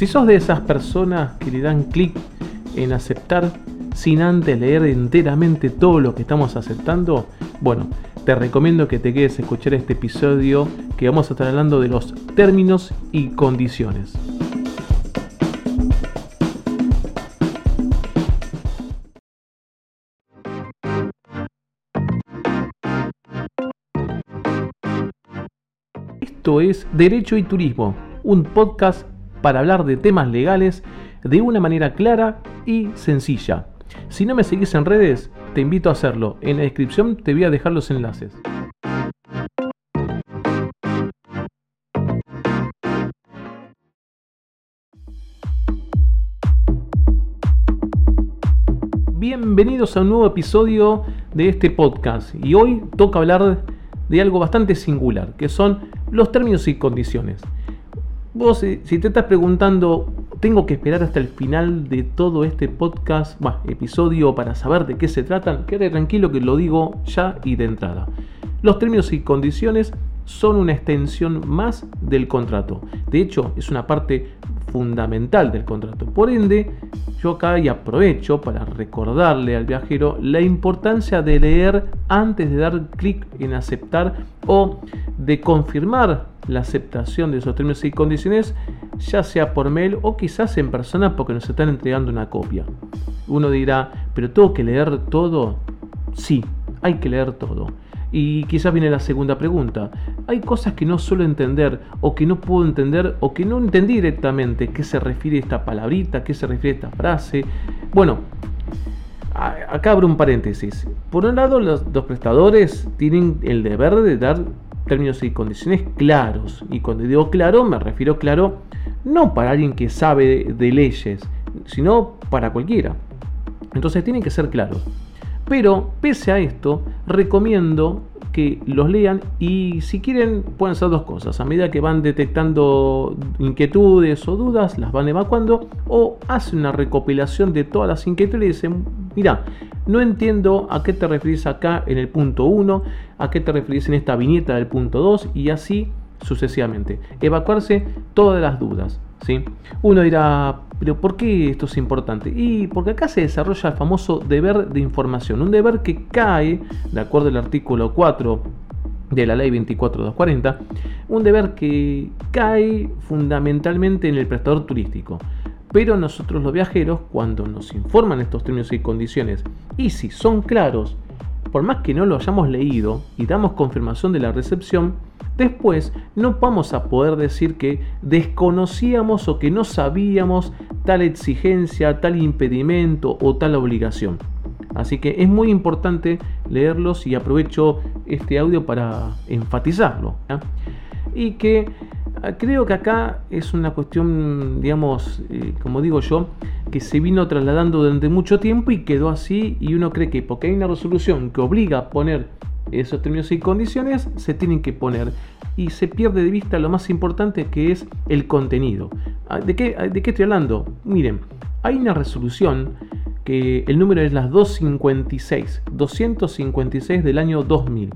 Si sos de esas personas que le dan clic en aceptar sin antes leer enteramente todo lo que estamos aceptando, bueno, te recomiendo que te quedes a escuchar este episodio que vamos a estar hablando de los términos y condiciones. Esto es Derecho y Turismo, un podcast para hablar de temas legales de una manera clara y sencilla. Si no me seguís en redes, te invito a hacerlo. En la descripción te voy a dejar los enlaces. Bienvenidos a un nuevo episodio de este podcast y hoy toca hablar de algo bastante singular, que son los términos y condiciones. Vos, si te estás preguntando, ¿tengo que esperar hasta el final de todo este podcast, episodio, para saber de qué se tratan? Quédate tranquilo que lo digo ya y de entrada. Los términos y condiciones son una extensión más del contrato. De hecho, es una parte fundamental del contrato. Por ende, yo acá y aprovecho para recordarle al viajero la importancia de leer antes de dar clic en aceptar o de confirmar la aceptación de esos términos y condiciones, ya sea por mail o quizás en persona porque nos están entregando una copia. Uno dirá, pero tengo que leer todo. Sí, hay que leer todo. Y quizás viene la segunda pregunta. Hay cosas que no suelo entender o que no puedo entender o que no entendí directamente. ¿Qué se refiere esta palabrita? ¿Qué se refiere esta frase? Bueno, acá abro un paréntesis. Por un lado, los, los prestadores tienen el deber de dar términos y condiciones claros. Y cuando digo claro, me refiero claro no para alguien que sabe de, leyes, sino para cualquiera. Entonces tienen que ser claros. Pero pese a esto, recomiendo que los lean y si quieren pueden hacer dos cosas. A medida que van detectando inquietudes o dudas, las van evacuando o hacen una recopilación de todas las inquietudes y dicen, mira, no entiendo a qué te referís acá en el punto 1, a qué te referís en esta viñeta del punto 2 y así sucesivamente. Evacuarse todas las dudas. ¿sí? Uno dirá, pero ¿por qué esto es importante? Y porque acá se desarrolla el famoso deber de información, un deber que cae, de acuerdo al artículo 4 de la ley 24240, un deber que cae fundamentalmente en el prestador turístico. Pero nosotros los viajeros, cuando nos informan estos términos y condiciones, y si son claros, por más que no lo hayamos leído y damos confirmación de la recepción, después no vamos a poder decir que desconocíamos o que no sabíamos tal exigencia, tal impedimento o tal obligación. Así que es muy importante leerlos y aprovecho este audio para enfatizarlo. Y que creo que acá es una cuestión, digamos, eh, como digo yo, que se vino trasladando durante mucho tiempo y quedó así y uno cree que porque hay una resolución que obliga a poner esos términos y condiciones, se tienen que poner y se pierde de vista lo más importante que es el contenido. Ah, ¿De qué, de qué estoy hablando? Miren, hay una resolución que el número es las 256, 256 del año 2000.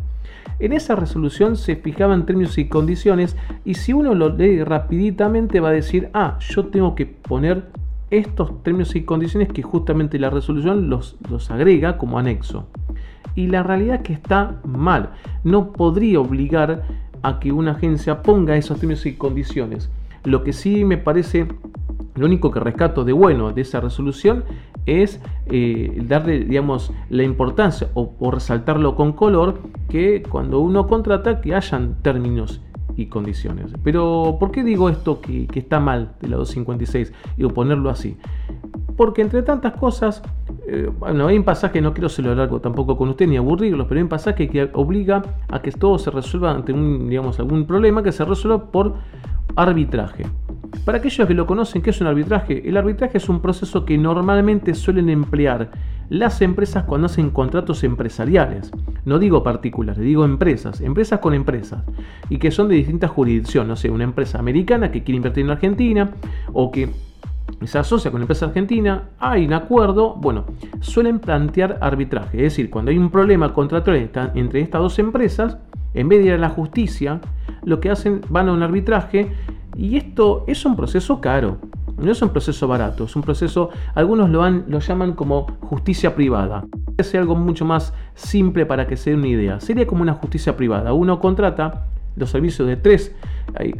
En esa resolución se fijaban términos y condiciones y si uno lo lee rapiditamente va a decir, ah, yo tengo que poner estos términos y condiciones que justamente la resolución los, los agrega como anexo. Y la realidad es que está mal. No podría obligar a que una agencia ponga esos términos y condiciones. Lo que sí me parece, lo único que rescato de bueno de esa resolución es eh, darle, digamos, la importancia o, resaltarlo con color que cuando uno contrata que hayan términos y condiciones. Pero, ¿por qué digo esto que, está mal de la 256 y ponerlo así? Porque entre tantas cosas, eh, hay un pasaje, no quiero ser largo tampoco con usted ni aburrirlos, pero hay un pasaje que obliga a que todo se resuelva ante un, digamos, algún problema que se resuelva por arbitraje. Para aquellos que lo conocen, ¿qué es un arbitraje? El arbitraje es un proceso que normalmente suelen emplear las empresas cuando hacen contratos empresariales. No digo particulares, digo empresas, empresas con empresas, y que son de distintas jurisdicciones. No sé, una empresa americana que quiere invertir en Argentina, o que se asocia con la empresa argentina, hay un acuerdo, bueno, suelen plantear arbitraje, es decir, cuando hay un problema contractual entre estas dos empresas, en vez de ir a la justicia, lo que hacen van a un arbitraje y esto es un proceso caro. No es un proceso barato, es un proceso, algunos lo, lo llaman como justicia privada. Es algo mucho más simple para que se dé una idea. Sería como una justicia privada. Uno contrata los servicios de tres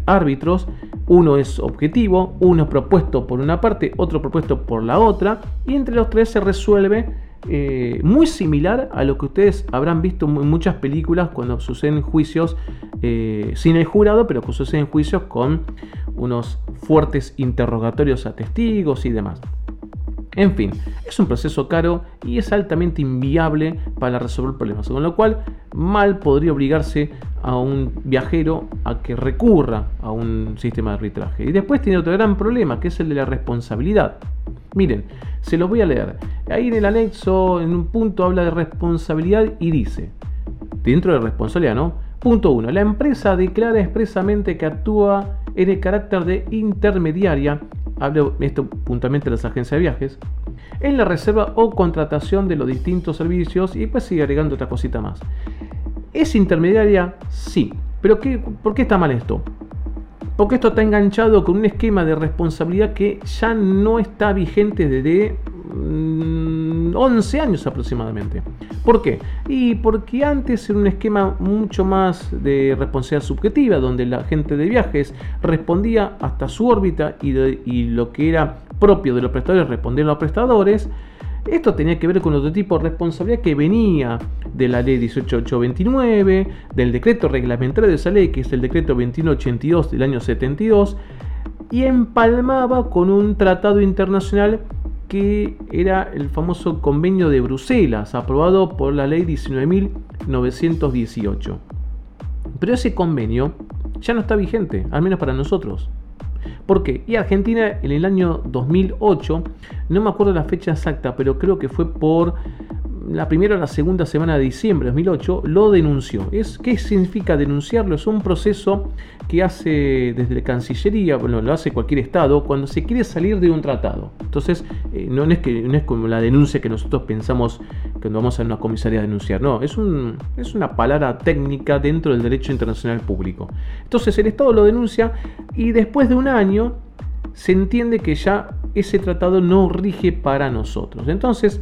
árbitros, uno es objetivo, uno es propuesto por una parte, otro propuesto por la otra, y entre los tres se resuelve eh, muy similar a lo que ustedes habrán visto en muchas películas cuando suceden juicios eh, sin el jurado, pero que suceden juicios con unos fuertes interrogatorios a testigos y demás. En fin, es un proceso caro y es altamente inviable para resolver problemas, con lo cual mal podría obligarse a un viajero a que recurra a un sistema de arbitraje. Y después tiene otro gran problema, que es el de la responsabilidad. Miren, se los voy a leer. Ahí en el anexo, en un punto, habla de responsabilidad y dice, dentro de responsabilidad, ¿no? Punto 1. La empresa declara expresamente que actúa en el carácter de intermediaria, hablo esto puntualmente de las agencias de viajes, en la reserva o contratación de los distintos servicios y después sigue agregando otra cosita más. ¿Es intermediaria? Sí. ¿Pero qué, por qué está mal esto? Porque esto está enganchado con un esquema de responsabilidad que ya no está vigente desde 11 mm, años aproximadamente. ¿Por qué? Y porque antes era un esquema mucho más de responsabilidad subjetiva, donde la gente de viajes respondía hasta su órbita y, lo que era propio de los prestadores respondían los prestadores. Esto tenía que ver con otro tipo de responsabilidad que venía de la ley 18829, del decreto reglamentario de esa ley, que es el decreto 2182 del año 72, y empalmaba con un tratado internacional que era el famoso convenio de Bruselas, aprobado por la ley 19.918. Pero ese convenio ya no está vigente, al menos para nosotros. ¿Por qué? Y Argentina en el año 2008, no me acuerdo la fecha exacta, pero creo que fue por la primera o la segunda semana de diciembre de 2008, lo denunció. ¿Qué significa denunciarlo? Es un proceso que hace desde la Cancillería, bueno, lo hace cualquier Estado, cuando se quiere salir de un tratado. Entonces, eh, no, es que, no es como la denuncia que nosotros pensamos cuando vamos a una comisaría a denunciar, no, es, un, es una palabra técnica dentro del derecho internacional público. Entonces, el Estado lo denuncia y después de un año se entiende que ya ese tratado no rige para nosotros. Entonces,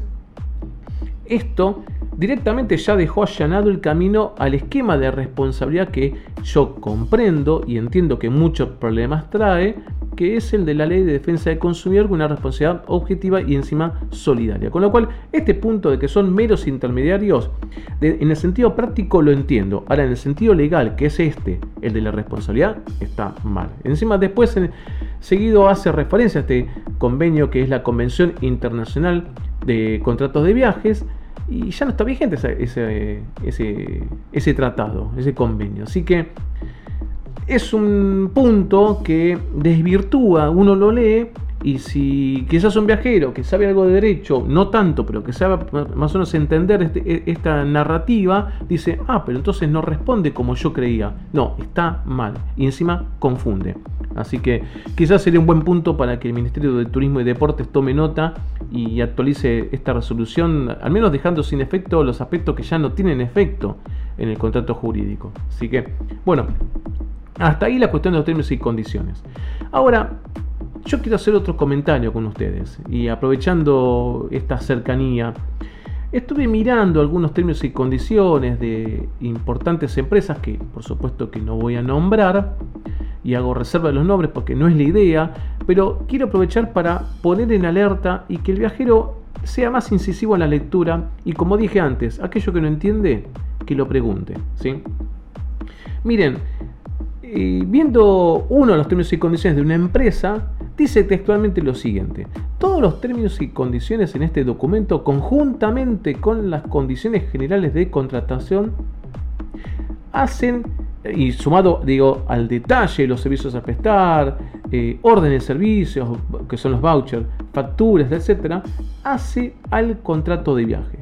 esto directamente ya dejó allanado el camino al esquema de responsabilidad que yo comprendo y entiendo que muchos problemas trae, que es el de la ley de defensa del consumidor con una responsabilidad objetiva y encima solidaria. Con lo cual, este punto de que son meros intermediarios, en el sentido práctico lo entiendo. Ahora, en el sentido legal, que es este, el de la responsabilidad, está mal. Encima, después, seguido hace referencia a este convenio que es la Convención Internacional de Contratos de Viajes, y ya no está vigente ese, ese, ese, tratado, ese convenio. Así que es un punto que desvirtúa, uno lo lee y si quizás un viajero que sabe algo de derecho, no tanto, pero que sabe más o menos entender este, e, esta narrativa, dice, ah, pero entonces no responde como yo creía. No, está mal. Y encima confunde. Así que quizás sería un buen punto para que el Ministerio de Turismo y Deportes tome nota y actualice esta resolución, al menos dejando sin efecto los aspectos que ya no tienen efecto en el contrato jurídico. Así que, bueno, hasta ahí la cuestión de los términos y condiciones. Ahora, yo quiero hacer otro comentario con ustedes y aprovechando esta cercanía, estuve mirando algunos términos y condiciones de importantes empresas que por supuesto que no voy a nombrar y hago reserva de los nombres porque no es la idea, pero quiero aprovechar para poner en alerta y que el viajero sea más incisivo en la lectura y como dije antes, aquello que no entiende, que lo pregunte. ¿sí? Miren, eh, viendo uno de los términos y condiciones de una empresa, dice textualmente lo siguiente. Todos los términos y condiciones en este documento, conjuntamente con las condiciones generales de contratación, hacen, y sumado digo, al detalle, los servicios a prestar, eh, orden de servicios, que son los vouchers, facturas, etc., hace al contrato de viaje.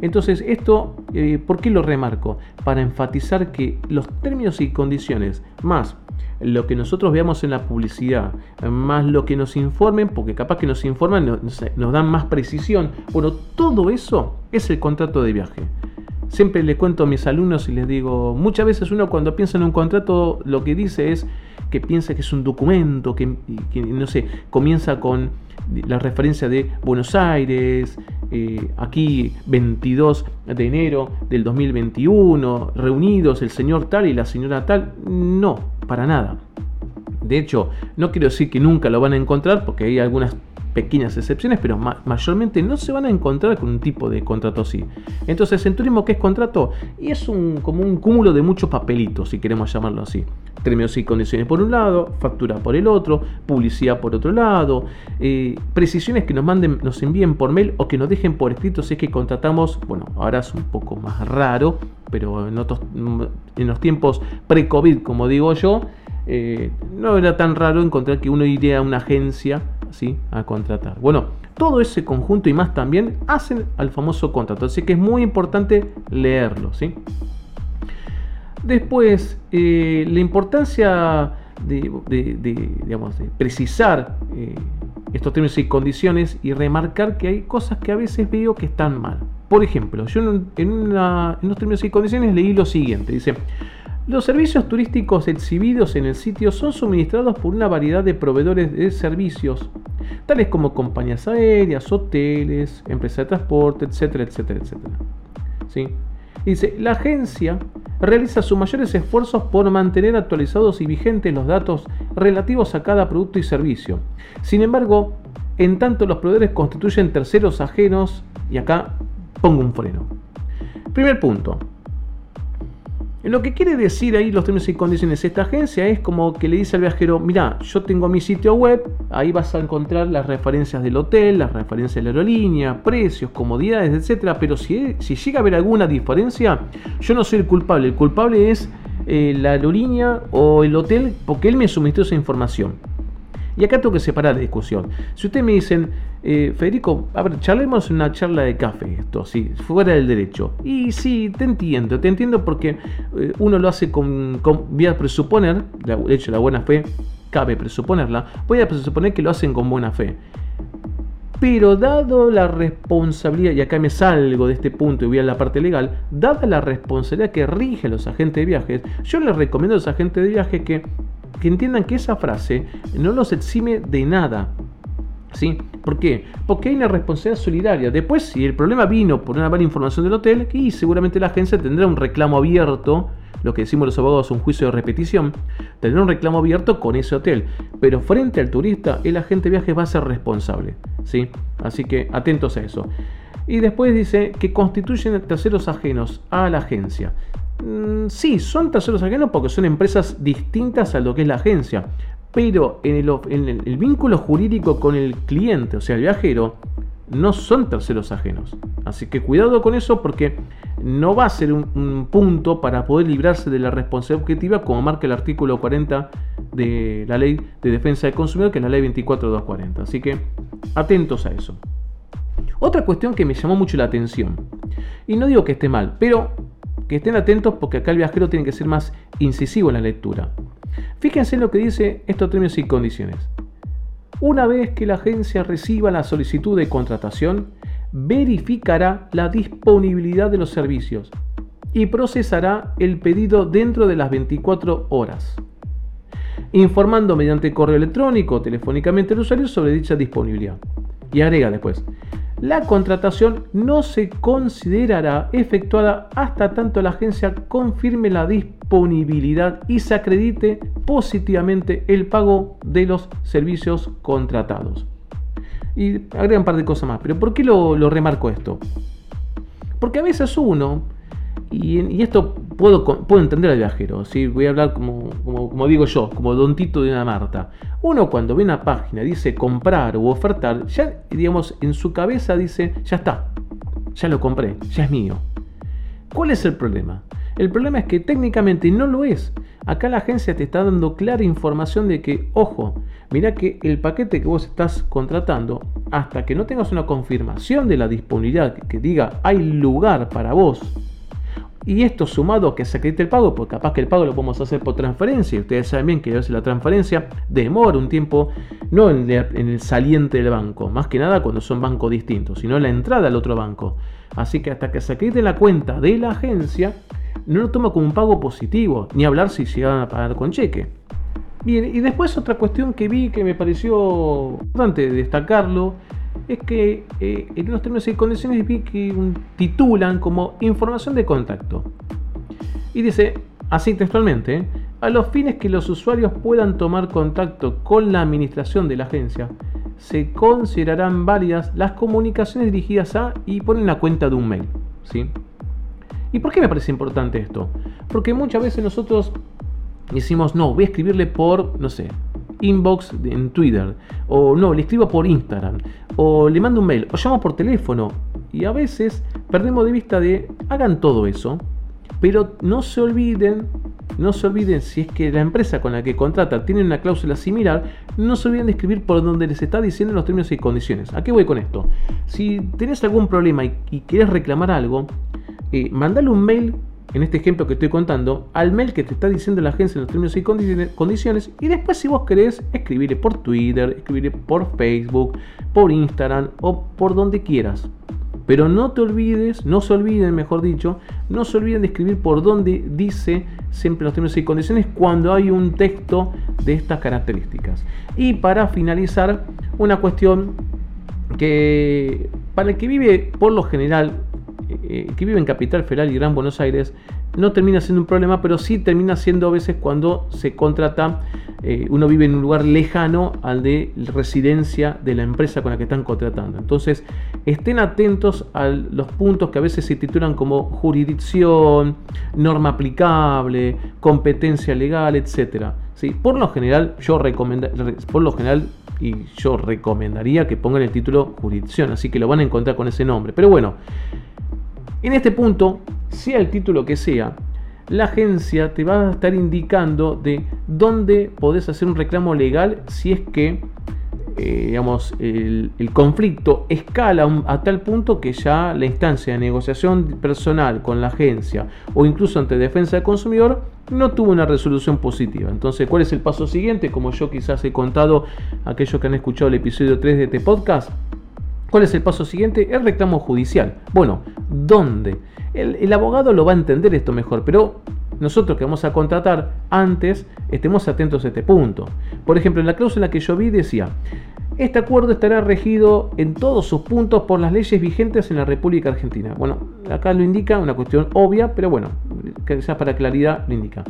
Entonces, esto, eh, ¿por qué lo remarco? Para enfatizar que los términos y condiciones más lo que nosotros veamos en la publicidad, más lo que nos informen, porque capaz que nos informan, nos, dan más precisión. Bueno, todo eso es el contrato de viaje. Siempre le cuento a mis alumnos y les digo, muchas veces uno cuando piensa en un contrato lo que dice es que piensa que es un documento, que, no sé, comienza con la referencia de Buenos Aires, eh, aquí 22 de enero del 2021, reunidos el señor tal y la señora tal, no, para nada. De hecho, no quiero decir que nunca lo van a encontrar porque hay algunas pequeñas excepciones, pero mayormente no se van a encontrar con un tipo de contrato así. Entonces, en turismo, ¿qué es contrato? Y es un, como un cúmulo de muchos papelitos, si queremos llamarlo así. Términos y condiciones por un lado, factura por el otro, publicidad por otro lado, eh, precisiones que nos manden, nos envíen por mail o que nos dejen por escrito si es que contratamos, bueno, ahora es un poco más raro, pero en, otros, en los tiempos pre-COVID, como digo yo, eh, no era tan raro encontrar que uno iría a una agencia ¿sí? a contratar. Bueno, todo ese conjunto y más también hacen al famoso contrato, así que es muy importante leerlo. ¿sí? Después, eh, la importancia de, precisar eh, estos términos y condiciones y remarcar que hay cosas que a veces veo que están mal. Por ejemplo, yo en, en los términos y condiciones leí lo siguiente, dice, los servicios turísticos exhibidos en el sitio son suministrados por una variedad de proveedores de servicios, tales como compañías aéreas, hoteles, empresas de transporte, etcétera, etcétera, etcétera. ¿Sí? Dice, la agencia realiza sus mayores esfuerzos por mantener actualizados y vigentes los datos relativos a cada producto y servicio. Sin embargo, en tanto los proveedores constituyen terceros ajenos, y acá pongo un freno. Primer punto, lo que quiere decir ahí los términos y condiciones esta agencia es como que le dice al viajero, mira, yo tengo mi sitio web, ahí vas a encontrar las referencias del hotel, las referencias de la aerolínea, precios, comodidades, etcétera, pero si, si llega a haber alguna diferencia, yo no soy el culpable, el culpable es eh, la aerolínea o el hotel porque él me suministró esa información. Y acá tengo que separar la discusión. Si ustedes me dicen, eh, Federico, a ver, charlemos una charla de café, esto, sí, fuera del derecho. Y sí, te entiendo, te entiendo porque eh, uno lo hace con, con, voy a presuponer, de hecho la buena fe, cabe presuponerla, voy a presuponer que lo hacen con buena fe. Pero dado la responsabilidad, y acá me salgo de este punto y voy a la parte legal, dada la responsabilidad que rige a los agentes de viajes, yo les recomiendo a los agentes de viajes que que entiendan que esa frase no los exime de nada. ¿Sí? ¿Por qué? Porque hay una responsabilidad solidaria. Después, si el problema vino por una mala información del hotel, y seguramente la agencia tendrá un reclamo abierto, lo que decimos los abogados, un juicio de repetición, tendrá un reclamo abierto con ese hotel. Pero frente al turista, el agente de viajes va a ser responsable. ¿sí? Así que atentos a eso. Y después dice que constituyen terceros ajenos a la agencia. Mm, sí, son terceros ajenos porque son empresas distintas a lo que es la agencia. Pero en el, vínculo jurídico con el cliente, o sea, el viajero, no son terceros ajenos. Así que cuidado con eso porque no va a ser un, punto para poder librarse de la responsabilidad objetiva como marca el artículo 40 de la ley de defensa del consumidor, que es la ley 24240. Así que atentos a eso. Otra cuestión que me llamó mucho la atención, y no digo que esté mal, pero que estén atentos porque acá el viajero tiene que ser más incisivo en la lectura. Fíjense en lo que dice estos términos y condiciones. Una vez que la agencia reciba la solicitud de contratación, verificará la disponibilidad de los servicios y procesará el pedido dentro de las 24 horas, informando mediante correo electrónico o telefónicamente al usuario sobre dicha disponibilidad. Y agrega después, la contratación no se considerará efectuada hasta tanto la agencia confirme la disponibilidad y se acredite positivamente el pago de los servicios contratados. Y agrega un par de cosas más, pero ¿por qué lo, remarco esto? Porque a veces uno y, esto puedo, puedo, entender al viajero, ¿sí? voy a hablar como, como, digo yo, como don Tito de una Marta. Uno cuando ve una página, dice comprar o ofertar, ya digamos en su cabeza dice, ya está, ya lo compré, ya es mío. ¿Cuál es el problema? El problema es que técnicamente no lo es. Acá la agencia te está dando clara información de que, ojo, mira que el paquete que vos estás contratando, hasta que no tengas una confirmación de la disponibilidad que diga hay lugar para vos y esto sumado a que se acredite el pago, porque capaz que el pago lo podemos hacer por transferencia. Y ustedes saben bien que veces la transferencia demora un tiempo, no en, el saliente del banco, más que nada cuando son bancos distintos, sino en la entrada al otro banco. Así que hasta que se acredite la cuenta de la agencia, no lo toma como un pago positivo, ni hablar si llegan a pagar con cheque. Bien, y después otra cuestión que vi que me pareció importante destacarlo es que eh, en los términos y condiciones que titulan como información de contacto. Y dice, así textualmente, a los fines que los usuarios puedan tomar contacto con la administración de la agencia, se considerarán válidas las comunicaciones dirigidas a y ponen la cuenta de un mail. ¿sí? ¿Y por qué me parece importante esto? Porque muchas veces nosotros decimos, no, voy a escribirle por, no sé, inbox en Twitter, o no, le escribo por Instagram, o le mando un mail, o llamo por teléfono. Y a veces perdemos de vista de, hagan todo eso, pero no se olviden, no se olviden si es que la empresa con la que contrata tiene una cláusula similar, no se olviden de escribir por donde les está diciendo los términos y condiciones. ¿A qué voy con esto? Si tenés algún problema y, y querés reclamar algo, eh, mandale un mail en este ejemplo que estoy contando, al mail que te está diciendo la agencia en los términos y condiciones, y después si vos querés, escribirle por Twitter, escribirle por Facebook, por Instagram o por donde quieras. Pero no te olvides, no se olviden, mejor dicho, no se olviden de escribir por donde dice siempre los términos y condiciones cuando hay un texto de estas características. Y para finalizar, una cuestión que para el que vive por lo general eh, que vive en Capital Federal y Gran Buenos Aires no termina siendo un problema, pero sí termina siendo a veces cuando se contrata, eh, uno vive en un lugar lejano al de residencia de la empresa con la que están contratando. Entonces, estén atentos a los puntos que a veces se titulan como jurisdicción, norma aplicable, competencia legal, etc. ¿Sí? Por lo general, yo por lo general, y yo recomendaría que pongan el título jurisdicción, así que lo van a encontrar con ese nombre. Pero bueno, en este punto, sea el título que sea, la agencia te va a estar indicando de dónde podés hacer un reclamo legal si es que eh, digamos, el, conflicto escala a tal punto que ya la instancia de negociación personal con la agencia o incluso ante defensa del consumidor no tuvo una resolución positiva. Entonces, ¿cuál es el paso siguiente? Como yo quizás he contado aquellos que han escuchado el episodio 3 de este podcast, ¿Cuál es el paso siguiente? El reclamo judicial. Bueno, ¿dónde? El, abogado lo va a entender esto mejor, pero nosotros que vamos a contratar antes, estemos atentos a este punto. Por ejemplo, en la cláusula que yo vi decía, este acuerdo estará regido en todos sus puntos por las leyes vigentes en la República Argentina. Bueno, acá lo indica, una cuestión obvia, pero bueno, quizás para claridad lo indica.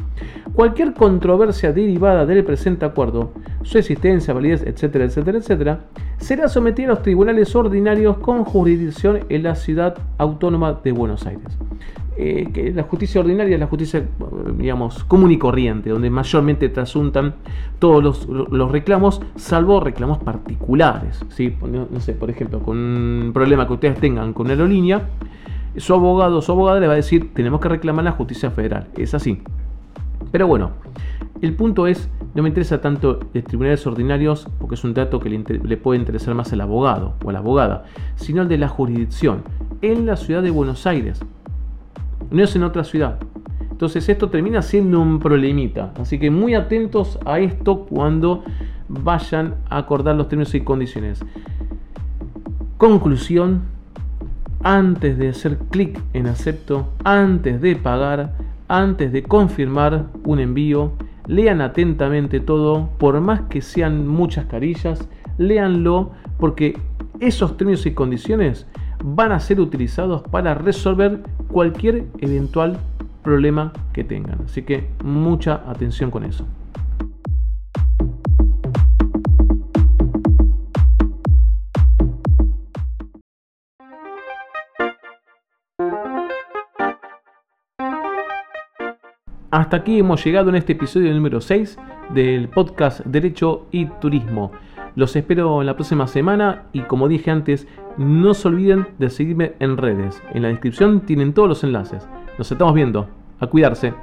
Cualquier controversia derivada del presente acuerdo, su existencia, validez, etcétera, etcétera, etcétera, será sometida a los tribunales ordinarios con jurisdicción en la ciudad autónoma de Buenos Aires. Eh, que la justicia ordinaria es la justicia, digamos, común y corriente, donde mayormente trasuntan todos los, reclamos, salvo reclamos particulares. ¿sí? Por ejemplo, con un problema que ustedes tengan con aerolínea, su abogado o su abogada le va a decir, tenemos que reclamar la justicia federal. Es así. Pero bueno, el punto es, no me interesa tanto los tribunales ordinarios, porque es un dato que le, le puede interesar más al abogado o a la abogada, sino el de la jurisdicción en la ciudad de Buenos Aires no es en otra ciudad. Entonces esto termina siendo un problemita. Así que muy atentos a esto cuando vayan a acordar los términos y condiciones. Conclusión, antes de hacer clic en acepto, antes de pagar, antes de confirmar un envío, lean atentamente todo, por más que sean muchas carillas, léanlo porque esos términos y condiciones van a ser utilizados para resolver cualquier eventual problema que tengan. Así que mucha atención con eso. Hasta aquí hemos llegado en este episodio número 6 del podcast Derecho y Turismo. Los espero la próxima semana y como dije antes, no se olviden de seguirme en redes. En la descripción tienen todos los enlaces. Nos estamos viendo. A cuidarse.